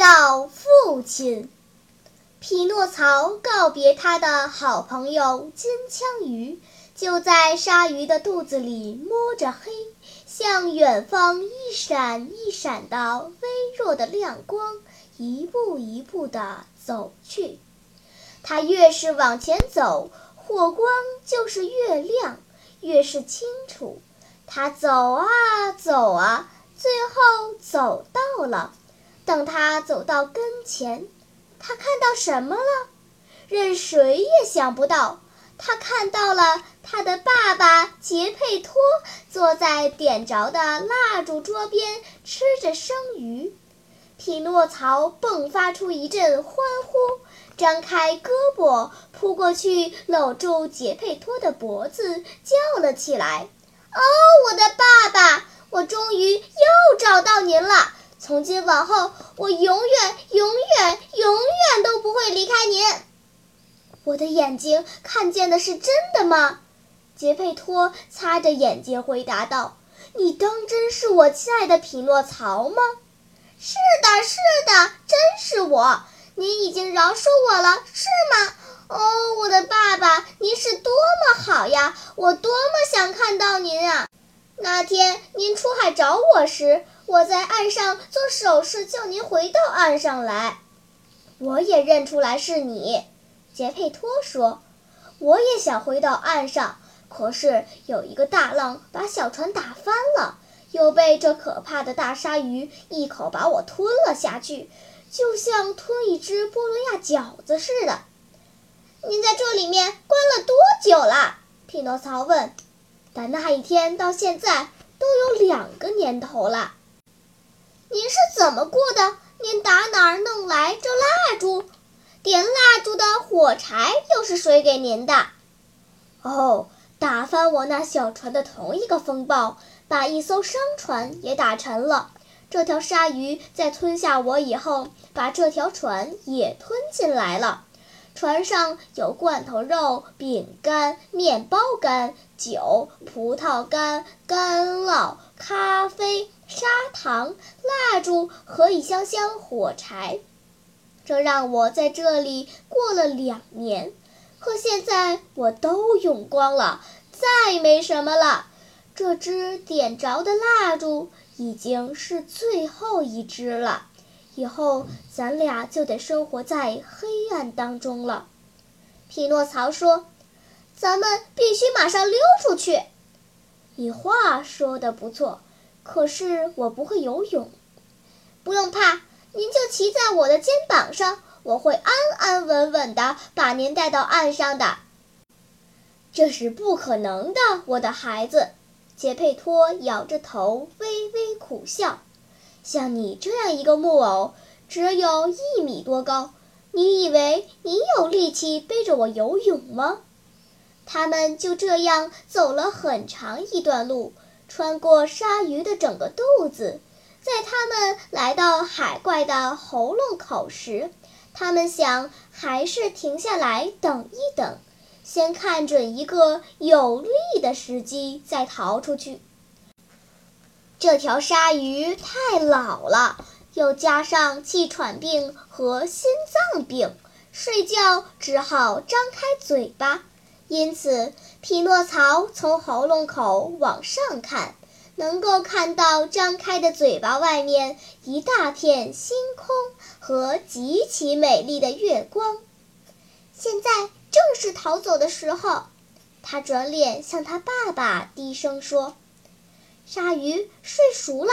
到父亲，匹诺曹告别他的好朋友金枪鱼，就在鲨鱼的肚子里摸着黑，向远方一闪一闪的微弱的亮光，一步一步地走去。他越是往前走，火光就是越亮，越是清楚。他走啊走啊，最后走到了。等他走到跟前，他看到什么了？任谁也想不到。他看到了他的爸爸杰佩托坐在点着的蜡烛桌边吃着生鱼。匹诺曹迸发出一阵欢呼，张开胳膊扑过去搂住杰佩托的脖子，叫了起来：“哦，我的爸爸，我终于又找到您了！”从今往后，我永远、永远、永远都不会离开您。我的眼睛看见的是真的吗？杰佩托擦着眼睛回答道：“你当真是我亲爱的匹诺曹吗？”“是的，是的，真是我。您已经饶恕我了，是吗？”“哦，我的爸爸，您是多么好呀！我多么想看到您啊！那天您出海找我时。”我在岸上做手势，叫您回到岸上来。我也认出来是你，杰佩托说。我也想回到岸上，可是有一个大浪把小船打翻了，又被这可怕的大鲨鱼一口把我吞了下去，就像吞一只波罗亚饺子似的。您在这里面关了多久了？匹诺曹问。打那一天到现在都有两个年头了。您是怎么过的？您打哪儿弄来这蜡烛？点蜡烛的火柴又是谁给您的？哦，打翻我那小船的同一个风暴，把一艘商船也打沉了。这条鲨鱼在吞下我以后，把这条船也吞进来了。船上有罐头肉、饼干、面包干、酒、葡萄干、干酪、咖啡。砂糖、蜡烛和一箱箱火柴，这让我在这里过了两年。可现在我都用光了，再没什么了。这支点着的蜡烛已经是最后一支了，以后咱俩就得生活在黑暗当中了。匹诺曹说：“咱们必须马上溜出去。”你话说的不错。可是我不会游泳，不用怕，您就骑在我的肩膀上，我会安安稳稳地把您带到岸上的。这是不可能的，我的孩子。杰佩托摇着头，微微苦笑。像你这样一个木偶，只有一米多高，你以为你有力气背着我游泳吗？他们就这样走了很长一段路。穿过鲨鱼的整个肚子，在他们来到海怪的喉咙口时，他们想还是停下来等一等，先看准一个有利的时机再逃出去。这条鲨鱼太老了，又加上气喘病和心脏病，睡觉只好张开嘴巴。因此，匹诺曹从喉咙口往上看，能够看到张开的嘴巴外面一大片星空和极其美丽的月光。现在正是逃走的时候，他转脸向他爸爸低声说：“鲨鱼睡熟了，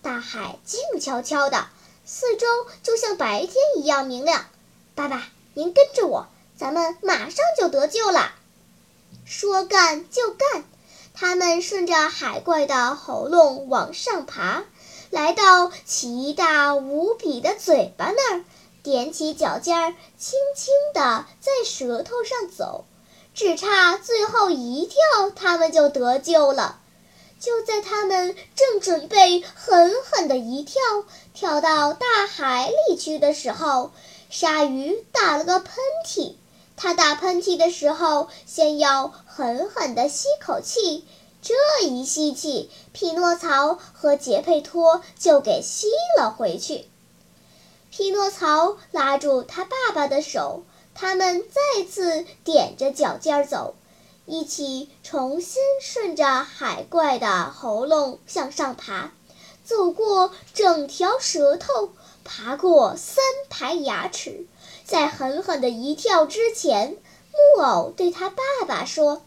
大海静悄悄的，四周就像白天一样明亮。爸爸，您跟着我，咱们马上就得救了。”说干就干，他们顺着海怪的喉咙往上爬，来到奇大无比的嘴巴那儿，踮起脚尖儿，轻轻地在舌头上走，只差最后一跳，他们就得救了。就在他们正准备狠狠的一跳，跳到大海里去的时候，鲨鱼打了个喷嚏。它打喷嚏的时候，先要狠狠地吸口气。这一吸气，匹诺曹和杰佩托就给吸了回去。匹诺曹拉住他爸爸的手，他们再次踮着脚尖走，一起重新顺着海怪的喉咙向上爬，走过整条舌头，爬过三排牙齿，在狠狠的一跳之前，木偶对他爸爸说：“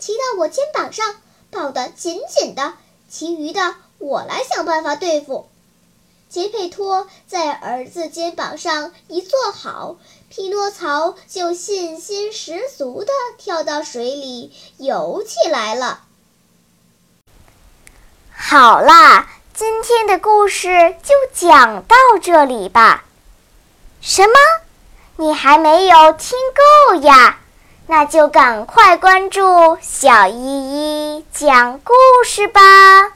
骑到我肩膀上。”抱得紧紧的，其余的我来想办法对付。杰佩托在儿子肩膀上一坐好，匹诺曹就信心十足地跳到水里游起来了。好啦，今天的故事就讲到这里吧。什么？你还没有听够呀？那就赶快关注小依依讲故事吧。